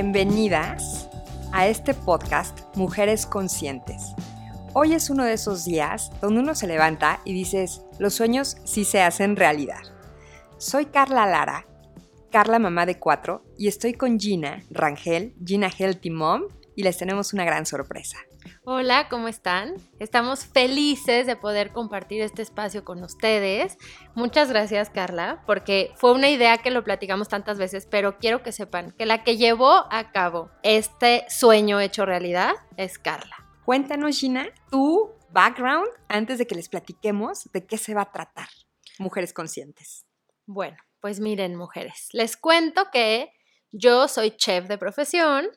Bienvenidas a este podcast Mujeres Conscientes. Hoy es uno de esos días donde uno se levanta y dices, los sueños sí se hacen realidad. Soy Carla Lara, Carla mamá de cuatro, y estoy con Gina Rangel, Gina Healthy Mom, y les tenemos una gran sorpresa. Hola, ¿cómo están? Estamos felices de poder compartir este espacio con ustedes. Muchas gracias, Carla, porque fue una idea que lo platicamos tantas veces, pero quiero que sepan que la que llevó a cabo este sueño hecho realidad es Carla. Cuéntanos, Gina, tu background antes de que les platiquemos de qué se va a tratar Mujeres Conscientes. Bueno, pues miren, mujeres, les cuento que yo soy chef de profesión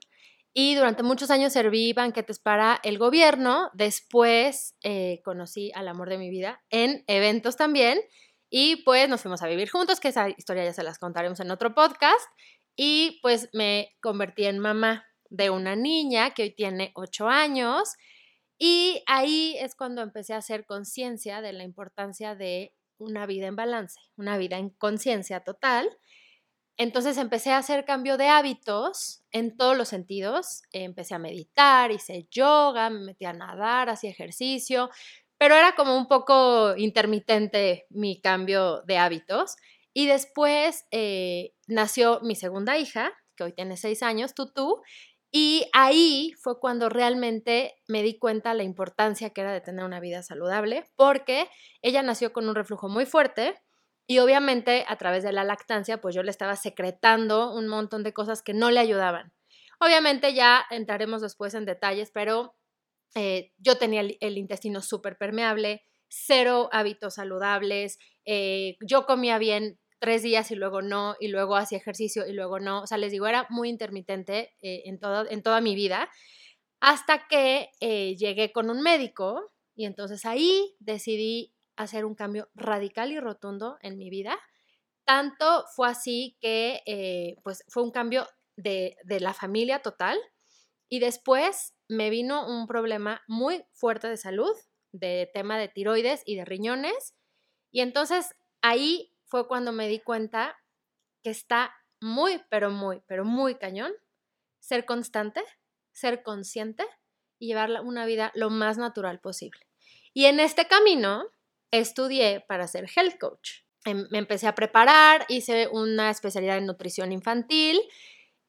y durante muchos años serví banquetes para el gobierno. Después eh, conocí al amor de mi vida en eventos también. Y pues nos fuimos a vivir juntos, que esa historia ya se las contaremos en otro podcast. Y pues me convertí en mamá de una niña que hoy tiene ocho años. Y ahí es cuando empecé a hacer conciencia de la importancia de una vida en balance, una vida en conciencia total. Entonces empecé a hacer cambio de hábitos en todos los sentidos. Empecé a meditar, hice yoga, me metí a nadar, hacía ejercicio, pero era como un poco intermitente mi cambio de hábitos. Y después eh, nació mi segunda hija, que hoy tiene seis años, Tutu, y ahí fue cuando realmente me di cuenta la importancia que era de tener una vida saludable, porque ella nació con un reflujo muy fuerte, y obviamente a través de la lactancia, pues yo le estaba secretando un montón de cosas que no le ayudaban. Obviamente ya entraremos después en detalles, pero eh, yo tenía el, intestino súper permeable, cero hábitos saludables, eh, yo comía bien tres días y luego no, y luego hacía ejercicio y luego no. O sea, les digo, era muy intermitente eh, en, todo, en toda mi vida, hasta que llegué con un médico y entonces ahí decidí hacer un cambio radical y rotundo en mi vida. Tanto fue así que eh, pues fue un cambio de, de la familia total y después me vino un problema muy fuerte de salud, de tema de tiroides y de riñones. Y entonces ahí fue cuando me di cuenta que está muy, pero muy, pero muy cañón ser constante, ser consciente y llevar una vida lo más natural posible. Y en este camino, estudié para ser health coach. Em, me empecé a preparar, hice una especialidad en nutrición infantil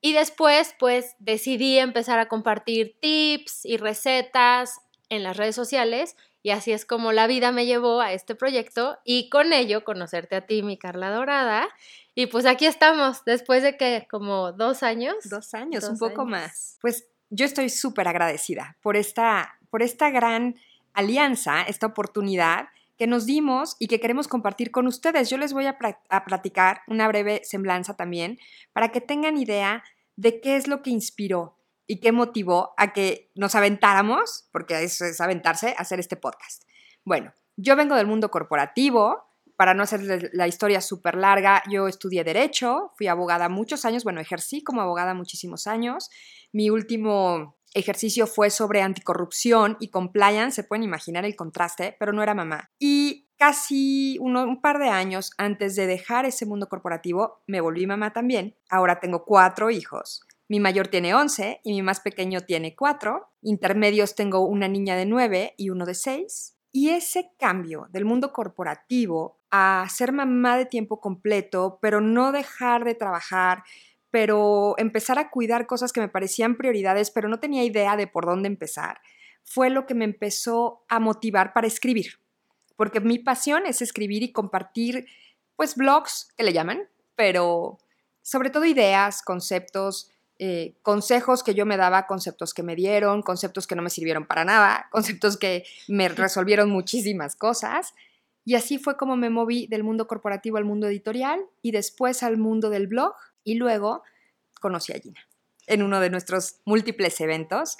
y después pues decidí empezar a compartir tips y recetas en las redes sociales y así es como la vida me llevó a este proyecto y con ello conocerte a ti, mi Carla Dorada. Y pues aquí estamos, después de que como dos años. Dos años, un poco más. Pues yo estoy súper agradecida por esta, por esta gran alianza, esta oportunidad que nos dimos y que queremos compartir con ustedes. Yo les voy a, platicar una breve semblanza también para que tengan idea de qué es lo que inspiró y qué motivó a que nos aventáramos, porque eso es aventarse, a hacer este podcast. Bueno, yo vengo del mundo corporativo, para no hacer la historia súper larga, yo estudié Derecho, fui abogada muchos años, bueno, ejercí como abogada muchísimos años. Mi último ejercicio fue sobre anticorrupción y compliance, se pueden imaginar el contraste, pero no era mamá. Y casi un par de años antes de dejar ese mundo corporativo, me volví mamá también. Ahora tengo cuatro hijos. Mi mayor tiene 11 y mi más pequeño tiene 4. Intermedios tengo una niña de 9 y uno de 6. Y ese cambio del mundo corporativo a ser mamá de tiempo completo, pero no dejar de trabajar, pero empezar a cuidar cosas que me parecían prioridades, pero no tenía idea de por dónde empezar, fue lo que me empezó a motivar para escribir. Porque mi pasión es escribir y compartir, pues, blogs, que le llaman, pero sobre todo ideas, conceptos, eh, consejos que yo me daba, conceptos que me dieron, conceptos que no me sirvieron para nada, conceptos que me resolvieron muchísimas cosas. Y así fue como me moví del mundo corporativo al mundo editorial y después al mundo del blog y luego conocí a Gina en uno de nuestros múltiples eventos.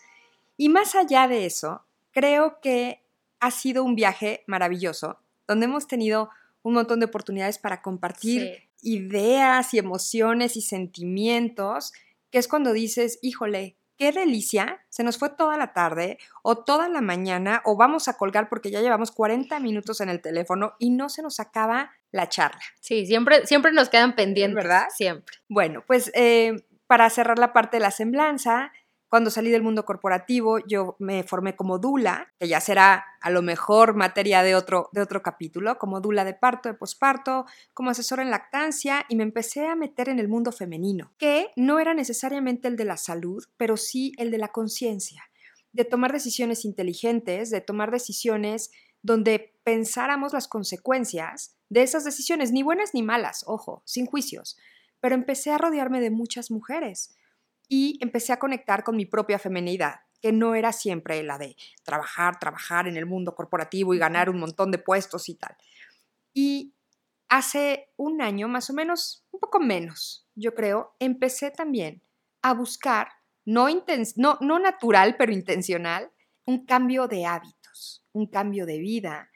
Y más allá de eso, creo que ha sido un viaje maravilloso, donde hemos tenido un montón de oportunidades para compartir ideas y emociones y sentimientos, que es cuando dices, híjole, qué delicia, se nos fue toda la tarde o toda la mañana o vamos a colgar porque ya llevamos 40 minutos en el teléfono y no se nos acaba la charla. Sí, siempre, siempre nos quedan pendientes, ¿verdad? Siempre. Bueno, pues eh, para cerrar la parte de la semblanza, cuando salí del mundo corporativo, yo me formé como dula, que ya será a lo mejor materia de otro, de otro capítulo, como dula de parto, de posparto, como asesora en lactancia, y me empecé a meter en el mundo femenino, que no era necesariamente el de la salud, pero sí el de la conciencia, de tomar decisiones inteligentes, de tomar decisiones donde pensáramos las consecuencias de esas decisiones, ni buenas ni malas, ojo, sin juicios. Pero empecé a rodearme de muchas mujeres y empecé a conectar con mi propia feminidad, que no era siempre la de trabajar, trabajar en el mundo corporativo y ganar un montón de puestos y tal. Y hace un año, más o menos, un poco menos, yo creo, empecé también a buscar, no, no, no natural, pero intencional, un cambio de hábitos, un cambio de vida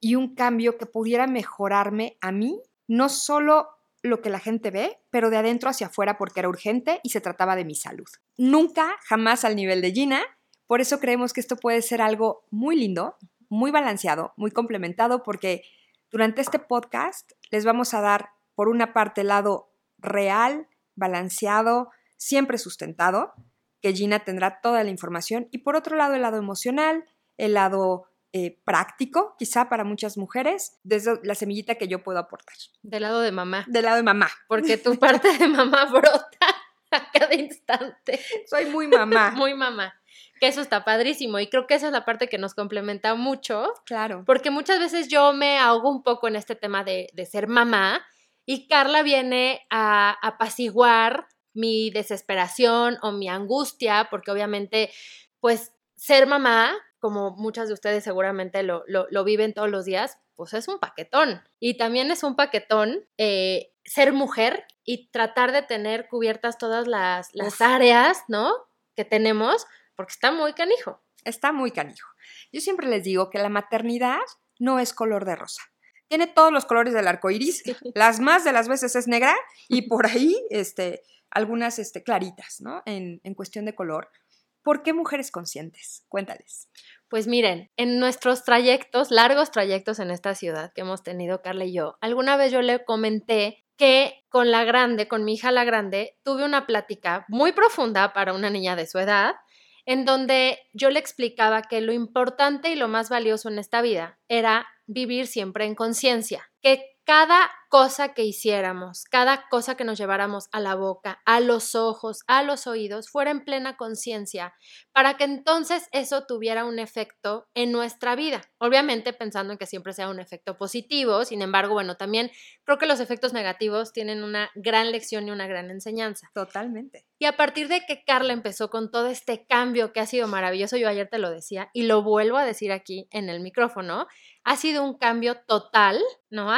y un cambio que pudiera mejorarme a mí, no solo lo que la gente ve, pero de adentro hacia afuera porque era urgente y se trataba de mi salud. Nunca, jamás al nivel de Gina, por eso creemos que esto puede ser algo muy lindo, muy balanceado, muy complementado, porque durante este podcast les vamos a dar, por una parte, el lado real, balanceado, siempre sustentado, que Gina tendrá toda la información, y por otro lado, el lado emocional, el lado eh, práctico, quizá para muchas mujeres, desde la semillita que yo puedo aportar. Del lado de mamá. Del lado de mamá. Porque tu parte de mamá brota a cada instante. Soy muy mamá. muy mamá. Que eso está padrísimo y creo que esa es la parte que nos complementa mucho. Claro. Porque muchas veces yo me ahogo un poco en este tema de, de ser mamá y Carla viene a apaciguar mi desesperación o mi angustia, porque obviamente, pues ser mamá como muchas de ustedes seguramente lo, viven todos los días, pues es un paquetón. Y también es un paquetón eh, ser mujer y tratar de tener cubiertas todas las, las áreas, ¿no? Que tenemos, porque está muy canijo. Está muy canijo. Yo siempre les digo que la maternidad no es color de rosa. Tiene todos los colores del arco iris. Las más de las veces es negra y por ahí este, algunas este, claritas, ¿no? En, en cuestión de color. ¿Por qué mujeres conscientes? Cuéntales. Pues miren, en nuestros trayectos, largos trayectos en esta ciudad que hemos tenido Carla y yo, alguna vez yo le comenté que con la grande, con mi hija la grande, tuve una plática muy profunda para una niña de su edad, en donde yo le explicaba que lo importante y lo más valioso en esta vida era vivir siempre en conciencia, que cada cosa que hiciéramos, cada cosa que nos lleváramos a la boca, a los ojos, a los oídos, fuera en plena conciencia, para que entonces eso tuviera un efecto en nuestra vida. Obviamente pensando en que siempre sea un efecto positivo, sin embargo, bueno, también creo que los efectos negativos tienen una gran lección y una gran enseñanza. Totalmente. Y a partir de que Carla empezó con todo este cambio que ha sido maravilloso, yo ayer te lo decía y lo vuelvo a decir aquí en el micrófono, ha sido un cambio total, ¿no?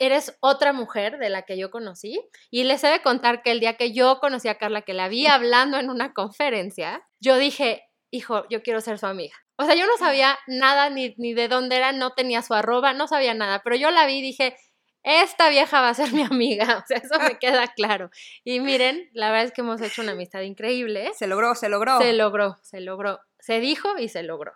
eres otra mujer de la que yo conocí y les he de contar que el día que yo conocí a Carla, que la vi hablando en una conferencia, yo dije, hijo, yo quiero ser su amiga. O sea, yo no sabía nada ni, ni de dónde era, no tenía su arroba, no sabía nada, pero yo la vi y dije, esta vieja va a ser mi amiga, o sea, eso me queda claro. Y miren, la verdad es que hemos hecho una amistad increíble. Se logró, se logró. Se logró, se logró. Se dijo y se logró.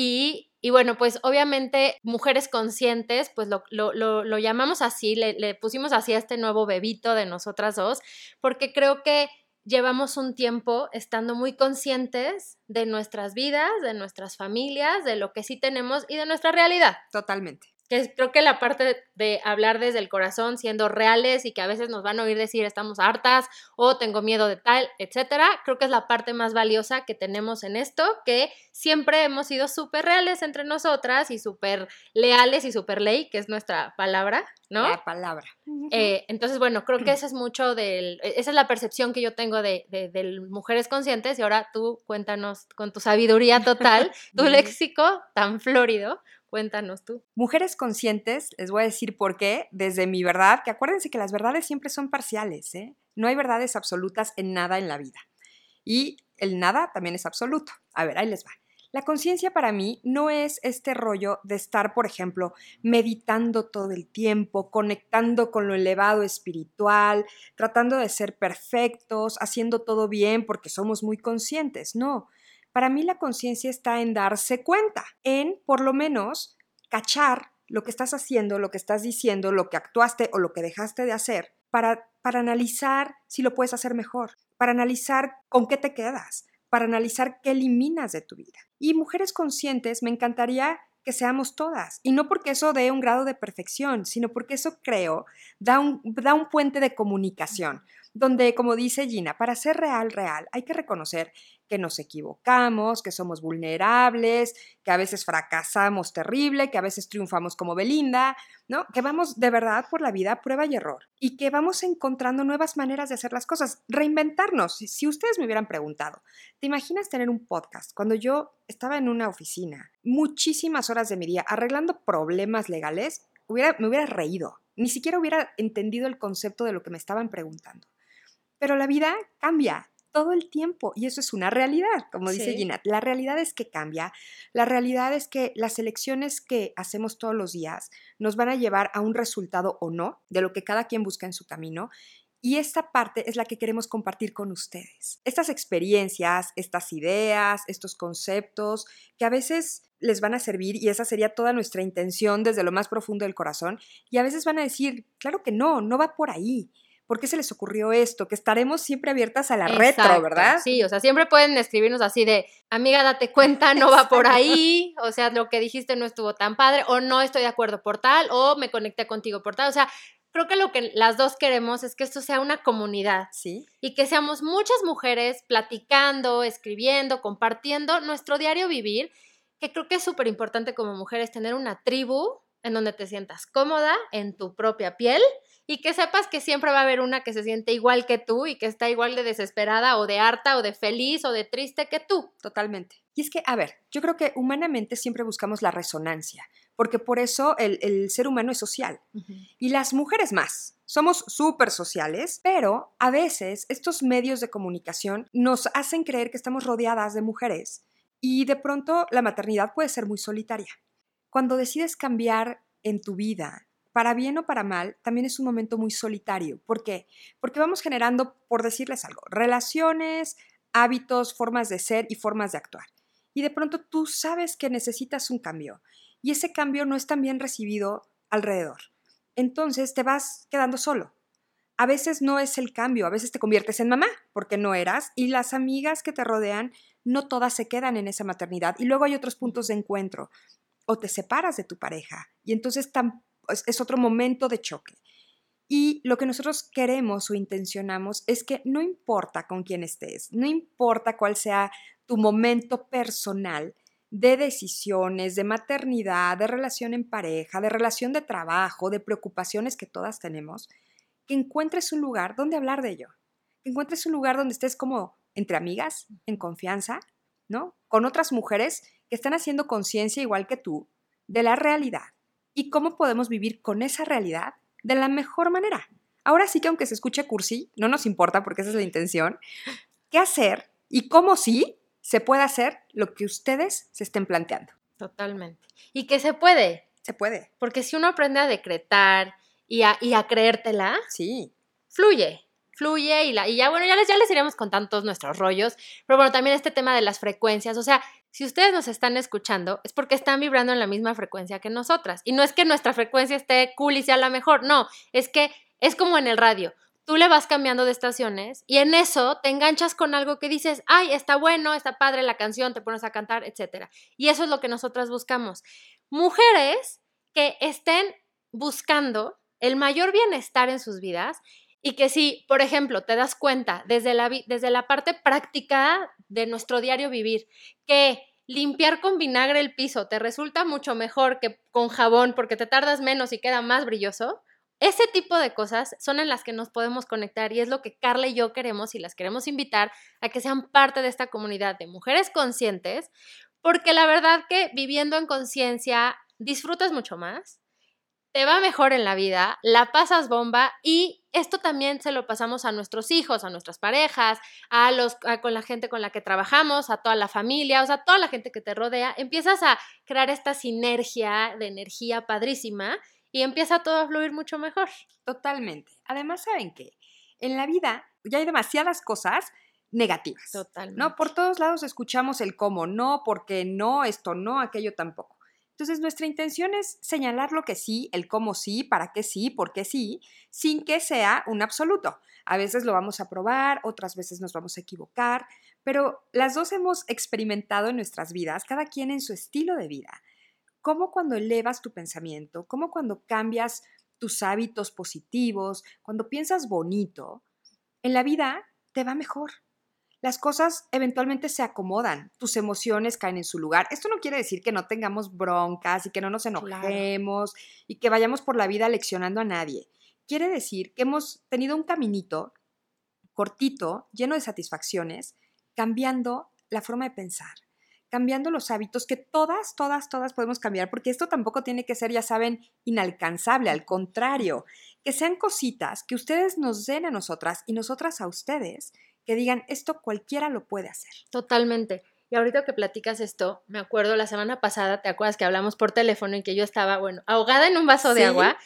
Y y bueno, pues obviamente mujeres conscientes, pues lo, llamamos así, le, le, pusimos así a este nuevo bebito de nosotras dos, porque creo que llevamos un tiempo estando muy conscientes de nuestras vidas, de nuestras familias, de lo que sí tenemos y de nuestra realidad. Totalmente que creo que la parte de hablar desde el corazón, siendo reales y que a veces nos van a oír decir estamos hartas o tengo miedo de tal, etcétera, creo que es la parte más valiosa que tenemos en esto, que siempre hemos sido súper reales entre nosotras y súper leales y súper ley, que es nuestra palabra, ¿no? La palabra. Eh, entonces, bueno, creo que esa es mucho del, e, esa es la percepción que yo tengo de, de, de mujeres conscientes y ahora tú cuéntanos con tu sabiduría total, tu léxico tan florido, Cuéntanos tú. Mujeres conscientes, les voy a decir por qué, desde mi verdad, que acuérdense que las verdades siempre son parciales, ¿eh? No hay verdades absolutas en nada en la vida. Y el nada también es absoluto. A ver, ahí les va. La conciencia para mí no es este rollo de estar, por ejemplo, meditando todo el tiempo, conectando con lo elevado espiritual, tratando de ser perfectos, haciendo todo bien porque somos muy conscientes. No, para mí la conciencia está en darse cuenta, en por lo menos cachar lo que estás haciendo, lo que estás diciendo, lo que actuaste o lo que dejaste de hacer para, para analizar si lo puedes hacer mejor, para analizar con qué te quedas, para analizar qué eliminas de tu vida. Y mujeres conscientes, me encantaría que seamos todas. Y no porque eso dé un grado de perfección, sino porque eso creo da un, da un puente de comunicación donde, como dice Gina, para ser real, real, hay que reconocer que nos equivocamos, que somos vulnerables, que a veces fracasamos terrible, que a veces triunfamos como Belinda, ¿no? Que vamos de verdad por la vida prueba y error y que vamos encontrando nuevas maneras de hacer las cosas, reinventarnos. Si ustedes me hubieran preguntado, ¿te imaginas tener un podcast? Cuando yo estaba en una oficina, muchísimas horas de mi día arreglando problemas legales, me hubiera reído. Ni siquiera hubiera entendido el concepto de lo que me estaban preguntando. Pero la vida cambia todo el tiempo y eso es una realidad, como dice Gina. La realidad es que cambia. La realidad es que las elecciones que hacemos todos los días nos van a llevar a un resultado o no de lo que cada quien busca en su camino. Y esta parte es la que queremos compartir con ustedes. Estas experiencias, estas ideas, estos conceptos que a veces les van a servir y esa sería toda nuestra intención desde lo más profundo del corazón y a veces van a decir, claro que no, no va por ahí. ¿Por qué se les ocurrió esto? Que estaremos siempre abiertas a la retro, ¿verdad? Sí, o sea, siempre pueden escribirnos así de, amiga, date cuenta, no va por ahí, o sea, lo que dijiste no estuvo tan padre, o no estoy de acuerdo por tal, o me conecté contigo por tal, o sea, creo que lo que las dos queremos es que esto sea una comunidad. Sí. Y que seamos muchas mujeres platicando, escribiendo, compartiendo nuestro diario vivir, que creo que es súper importante como mujeres tener una tribu en donde te sientas cómoda en tu propia piel y que sepas que siempre va a haber una que se siente igual que tú y que está igual de desesperada o de harta o de feliz o de triste que tú. Totalmente. Y es que, a ver, yo creo que humanamente siempre buscamos la resonancia, porque por eso el, ser humano es social. Y las mujeres más. Somos súper sociales, pero a veces estos medios de comunicación nos hacen creer que estamos rodeadas de mujeres y de pronto la maternidad puede ser muy solitaria. Cuando decides cambiar en tu vida, para bien o para mal, también es un momento muy solitario. ¿Por qué? Porque vamos generando, por decirles algo, relaciones, hábitos, formas de ser y formas de actuar. Y de pronto tú sabes que necesitas un cambio y ese cambio no es tan bien recibido alrededor. Entonces te vas quedando solo. A veces no es el cambio, a veces te conviertes en mamá porque no eras y las amigas que te rodean no todas se quedan en esa maternidad y luego hay otros puntos de encuentro o te separas de tu pareja y entonces es, otro momento de choque. Y lo que nosotros queremos o intencionamos es que no importa con quién estés, no importa cuál sea tu momento personal de decisiones, de maternidad, de relación en pareja, de relación de trabajo, de preocupaciones que todas tenemos, que encuentres un lugar donde hablar de ello, que encuentres un lugar donde estés como entre amigas, en confianza, ¿no? Con otras mujeres que están haciendo conciencia igual que tú de la realidad y cómo podemos vivir con esa realidad de la mejor manera. Ahora sí que aunque se escuche cursi, no nos importa porque esa es la intención, qué hacer y cómo sí se puede hacer lo que ustedes se estén planteando. Totalmente. Y que se puede. Se puede. Porque si uno aprende a decretar y a, y a creértela, sí. fluye fluye y, la, y ya, bueno, ya les, ya les iremos contando todos nuestros rollos, pero bueno, también este tema de las frecuencias, o sea, si ustedes nos están escuchando es porque están vibrando en la misma frecuencia que nosotras. Y no es que nuestra frecuencia esté cool y sea la mejor, no, es que es como en el radio. Tú le vas cambiando de estaciones y en eso te enganchas con algo que dices, ay, está bueno, está padre la canción, te pones a cantar, etc. Y eso es lo que nosotras buscamos. Mujeres que estén buscando el mayor bienestar en sus vidas y que si, por ejemplo, te das cuenta desde la, desde la parte práctica de nuestro diario vivir, que limpiar con vinagre el piso te resulta mucho mejor que con jabón porque te tardas menos y queda más brilloso, ese tipo de cosas son en las que nos podemos conectar y es lo que Carla y yo queremos y las queremos invitar a que sean parte de esta comunidad de mujeres conscientes, porque la verdad que viviendo en conciencia disfrutas mucho más, te va mejor en la vida, la pasas bomba y esto también se lo pasamos a nuestros hijos, a nuestras parejas, a los con la gente con la que trabajamos, a toda la familia, o sea, toda la gente que te rodea, empiezas a crear esta sinergia de energía padrísima y empieza todo a fluir mucho mejor. Totalmente. Además, ¿saben qué? En la vida ya hay demasiadas cosas negativas. Totalmente. ¿No? Por todos lados escuchamos el cómo, no, porque no, esto no, aquello tampoco. Entonces, nuestra intención es señalar lo que sí, el cómo sí, para qué sí, por qué sí, sin que sea un absoluto. A veces lo vamos a probar, otras veces nos vamos a equivocar, pero las dos hemos experimentado en nuestras vidas, cada quien en su estilo de vida. Cómo cuando elevas tu pensamiento, cómo cuando cambias tus hábitos positivos, cuando piensas bonito, en la vida te va mejor. Las cosas eventualmente se acomodan, tus emociones caen en su lugar. Esto no quiere decir que no tengamos broncas y que no nos enojemos y que vayamos por la vida leccionando a nadie. Quiere decir que hemos tenido un caminito cortito, lleno de satisfacciones, cambiando la forma de pensar, cambiando los hábitos que todas, todas, todas podemos cambiar, porque esto tampoco tiene que ser, ya saben, inalcanzable, al contrario, que sean cositas que ustedes nos den a nosotras y nosotras a ustedes, que digan, esto cualquiera lo puede hacer. Totalmente. Y ahorita que platicas esto, me acuerdo la semana pasada, ¿te acuerdas que hablamos por teléfono y que yo estaba, bueno, ahogada en un vaso de agua?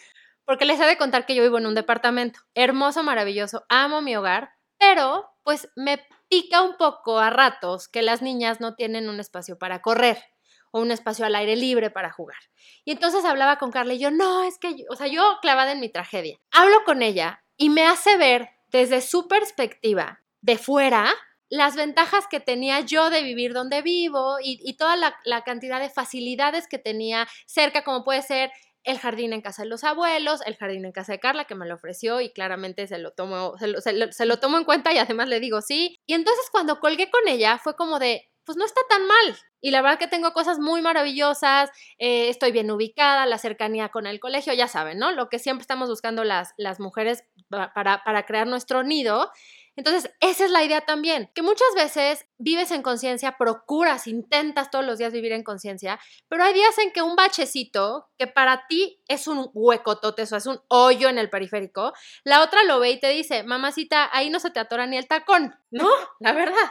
Porque les he de contar que yo vivo en un departamento hermoso, maravilloso, amo mi hogar, pero pues me pica un poco a ratos que las niñas no tienen un espacio para correr o un espacio al aire libre para jugar. Y entonces hablaba con Carla y yo, no, es que, o sea, yo clavada en mi tragedia. Hablo con ella y me hace ver desde su perspectiva de fuera las ventajas que tenía yo de vivir donde vivo y, toda la, cantidad de facilidades que tenía cerca, como puede ser el jardín en casa de los abuelos, el jardín en casa de Carla, que me lo ofreció y claramente se lo tomo, se lo, se lo, tomo en cuenta y además le digo sí. Y entonces cuando colgué con ella fue como de, pues no está tan mal. Y la verdad que tengo cosas muy maravillosas, eh, estoy bien ubicada, la cercanía con el colegio, ya saben, ¿no? Lo que siempre estamos buscando las, las mujeres para, para crear nuestro nido. Entonces, esa es la idea también, que muchas veces vives en conciencia, procuras, intentas todos los días vivir en conciencia, pero hay días en que un bachecito, que para ti es un huecotote, o es un hoyo en el periférico, la otra lo ve y te dice, mamacita, ahí no se te atora ni el tacón, ¿no? La verdad.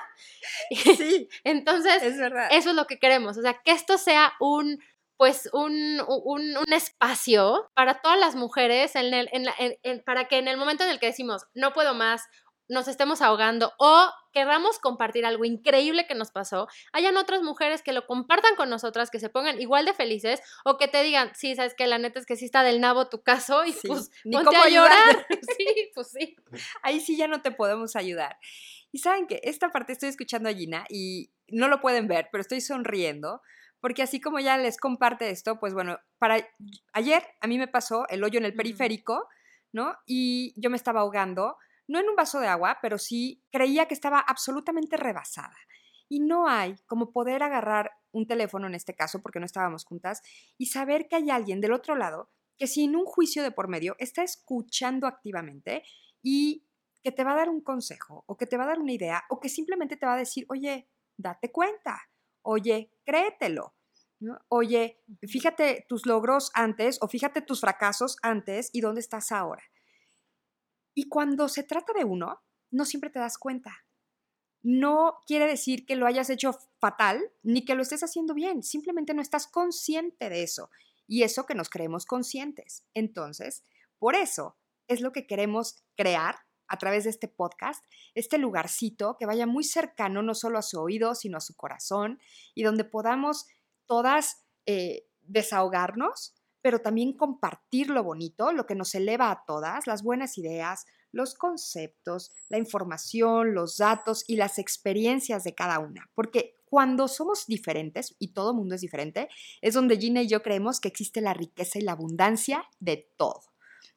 Sí. Entonces, es verdad. eso es lo que queremos, o sea, que esto sea un pues un, un, un, espacio para todas las mujeres en el, en para que en el momento en el que decimos no puedo más nos estemos ahogando o queramos compartir algo increíble que nos pasó, hayan otras mujeres que lo compartan con nosotras, que se pongan igual de felices o que te digan, sí, sabes que la neta es que sí está del nabo tu caso y pues Ni ponte a llorar. sí, pues sí. Ahí sí ya no te podemos ayudar. Y saben que esta parte estoy escuchando a Gina y no lo pueden ver, pero estoy sonriendo porque así como ya les comparte esto, pues bueno, para ayer a mí me pasó el hoyo en el periférico, ¿no? Y yo me estaba ahogando no en un vaso de agua, pero sí creía que estaba absolutamente rebasada. Y no hay como poder agarrar un teléfono en este caso, porque no estábamos juntas, y saber que hay alguien del otro lado que sin un juicio de por medio está escuchando activamente y que te va a dar un consejo o que te va a dar una idea o que simplemente te va a decir, oye, date cuenta, oye, créetelo. Oye, fíjate tus logros antes o fíjate tus fracasos antes y dónde estás ahora. Y cuando se trata de uno, no siempre te das cuenta. No quiere decir que lo hayas hecho fatal ni que lo estés haciendo bien, simplemente no estás consciente de eso. Y eso que nos creemos conscientes. Entonces, por eso es lo que queremos crear a través de este podcast, este lugarcito que vaya muy cercano no solo a su oído, sino a su corazón, y donde podamos todas eh, desahogarnos pero también compartir lo bonito, lo que nos eleva a todas, las buenas ideas, los conceptos, la información, los datos y las experiencias de cada una. Porque cuando somos diferentes, y todo mundo es diferente, es donde Gina y yo creemos que existe la riqueza y la abundancia de todo.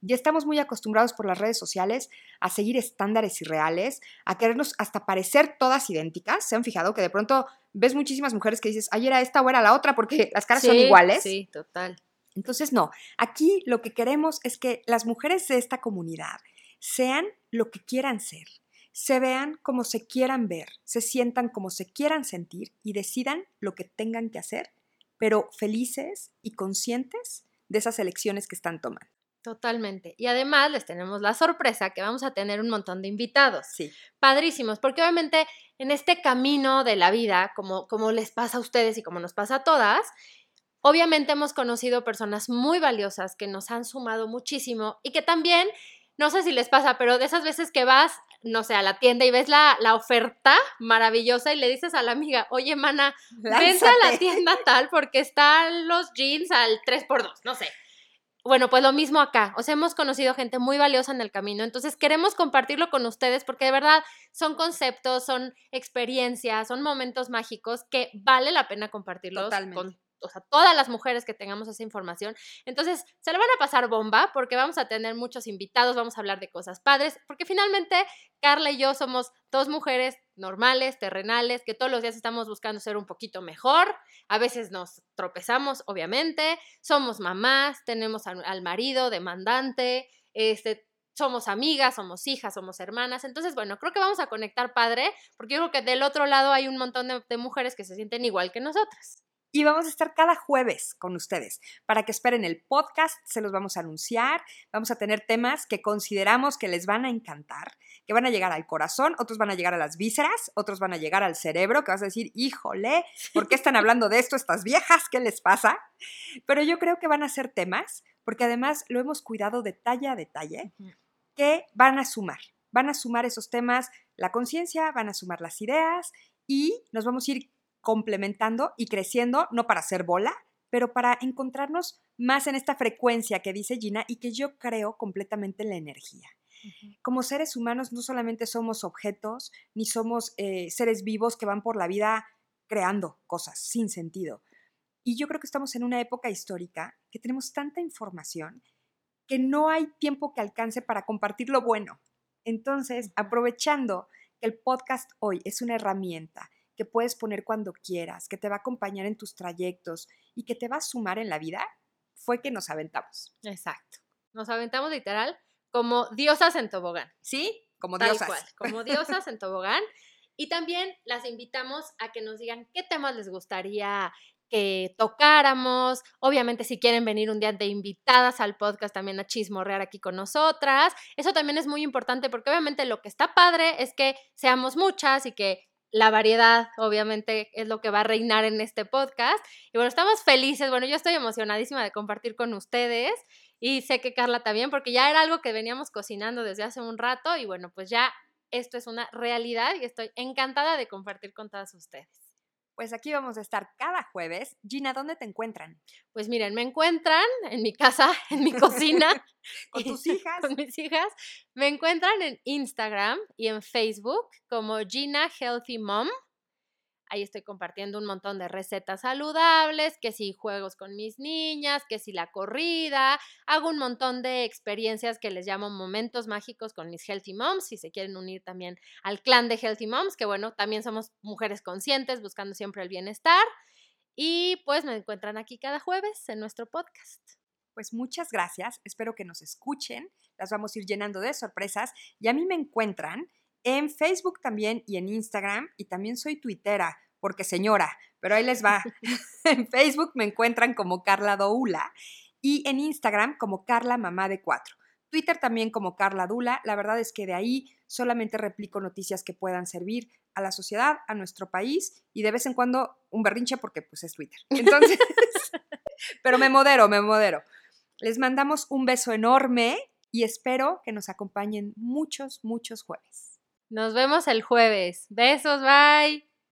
Ya estamos muy acostumbrados por las redes sociales a seguir estándares irreales, a querernos hasta parecer todas idénticas. ¿Se han fijado que de pronto ves muchísimas mujeres que dices, ayer era esta o era la otra porque las caras son iguales? Sí, total. Entonces, no, aquí lo que queremos es que las mujeres de esta comunidad sean lo que quieran ser, se vean como se quieran ver, se sientan como se quieran sentir y decidan lo que tengan que hacer, pero felices y conscientes de esas elecciones que están tomando. Totalmente. Y además les tenemos la sorpresa que vamos a tener un montón de invitados. Sí. Padrísimos, porque obviamente en este camino de la vida, como, como les pasa a ustedes y como nos pasa a todas, Obviamente hemos conocido personas muy valiosas que nos han sumado muchísimo y que también, no sé si les pasa, pero de esas veces que vas no sé, a la tienda y ves la, la oferta maravillosa y le dices a la amiga, oye, mana, vente a la tienda tal porque están los jeans al 3x2, no sé. Bueno, pues lo mismo acá. O sea, hemos conocido gente muy valiosa en el camino. Entonces, queremos compartirlo con ustedes porque de verdad son conceptos, son experiencias, son momentos mágicos que vale la pena compartirlos Totalmente. con o sea, todas las mujeres que tengamos esa información. Entonces, se le van a pasar bomba porque vamos a tener muchos invitados, vamos a hablar de cosas padres, porque finalmente Carla y yo somos dos mujeres normales, terrenales, que todos los días estamos buscando ser un poquito mejor. A veces nos tropezamos, obviamente. Somos mamás, tenemos al, marido demandante, este, somos amigas, somos hijas, somos hermanas. Entonces, bueno, creo que vamos a conectar padre, porque yo creo que del otro lado hay un montón de, de mujeres que se sienten igual que nosotras. Y vamos a estar cada jueves con ustedes para que esperen el podcast, se los vamos a anunciar, vamos a tener temas que consideramos que les van a encantar, que van a llegar al corazón, otros van a llegar a las vísceras, otros van a llegar al cerebro, que vas a decir, híjole, ¿por qué están hablando de esto estas viejas? ¿Qué les pasa? Pero yo creo que van a ser temas, porque además lo hemos cuidado detalle a detalle, que van a sumar, van a sumar esos temas, la conciencia, van a sumar las ideas y nos vamos a ir complementando y creciendo, no para hacer bola, pero para encontrarnos más en esta frecuencia que dice Gina y que yo creo completamente en la energía. Como seres humanos no solamente somos objetos, ni somos eh, seres vivos que van por la vida creando cosas sin sentido. Y yo creo que estamos en una época histórica que tenemos tanta información que no hay tiempo que alcance para compartir lo bueno. Entonces, aprovechando que el podcast hoy es una herramienta que puedes poner cuando quieras, que te va a acompañar en tus trayectos y que te va a sumar en la vida, fue que nos aventamos. Exacto. Nos aventamos literal como diosas en tobogán. ¿Sí? Como Tal diosas. cual, como diosas en tobogán. Y también las invitamos a que nos digan qué temas les gustaría que tocáramos. Obviamente, si quieren venir un día de invitadas al podcast también a chismorrear aquí con nosotras. Eso también es muy importante porque obviamente lo que está padre es que seamos muchas y que la variedad, obviamente, es lo que va a reinar en este podcast. Y bueno, estamos felices. Bueno, yo estoy emocionadísima de compartir con ustedes. Y sé que Carla también, porque ya era algo que veníamos cocinando desde hace un rato. Y bueno, pues ya esto es una realidad y estoy encantada de compartir con todas ustedes. Pues aquí vamos a estar cada jueves. Gina, ¿dónde te encuentran? Pues miren, me encuentran en mi casa, en mi cocina, Con tus hijas. con mis hijas. Me encuentran en Instagram y en Facebook como Gina Healthy Mom. Ahí estoy compartiendo un montón de recetas saludables, que si juegos con mis niñas, que si la corrida. Hago un montón de experiencias que les llamo momentos mágicos con mis Healthy Moms, si se quieren unir también al clan de Healthy Moms, que bueno, también somos mujeres conscientes buscando siempre el bienestar. Y pues me encuentran aquí cada jueves en nuestro podcast. Pues muchas gracias. Espero que nos escuchen. Las vamos a ir llenando de sorpresas. Y a mí me encuentran en Facebook también y en Instagram. Y también soy tuitera, porque señora, pero ahí les va. en Facebook me encuentran como Carla Doula y en Instagram como Carla Mamá de Cuatro. Twitter también como Carla Dula. La verdad es que de ahí solamente replico noticias que puedan servir a la sociedad, a nuestro país y de vez en cuando un berrinche porque pues es Twitter. Entonces, pero me modero, me modero. Les mandamos un beso enorme y espero que nos acompañen muchos, muchos jueves. Nos vemos el jueves. Besos, bye.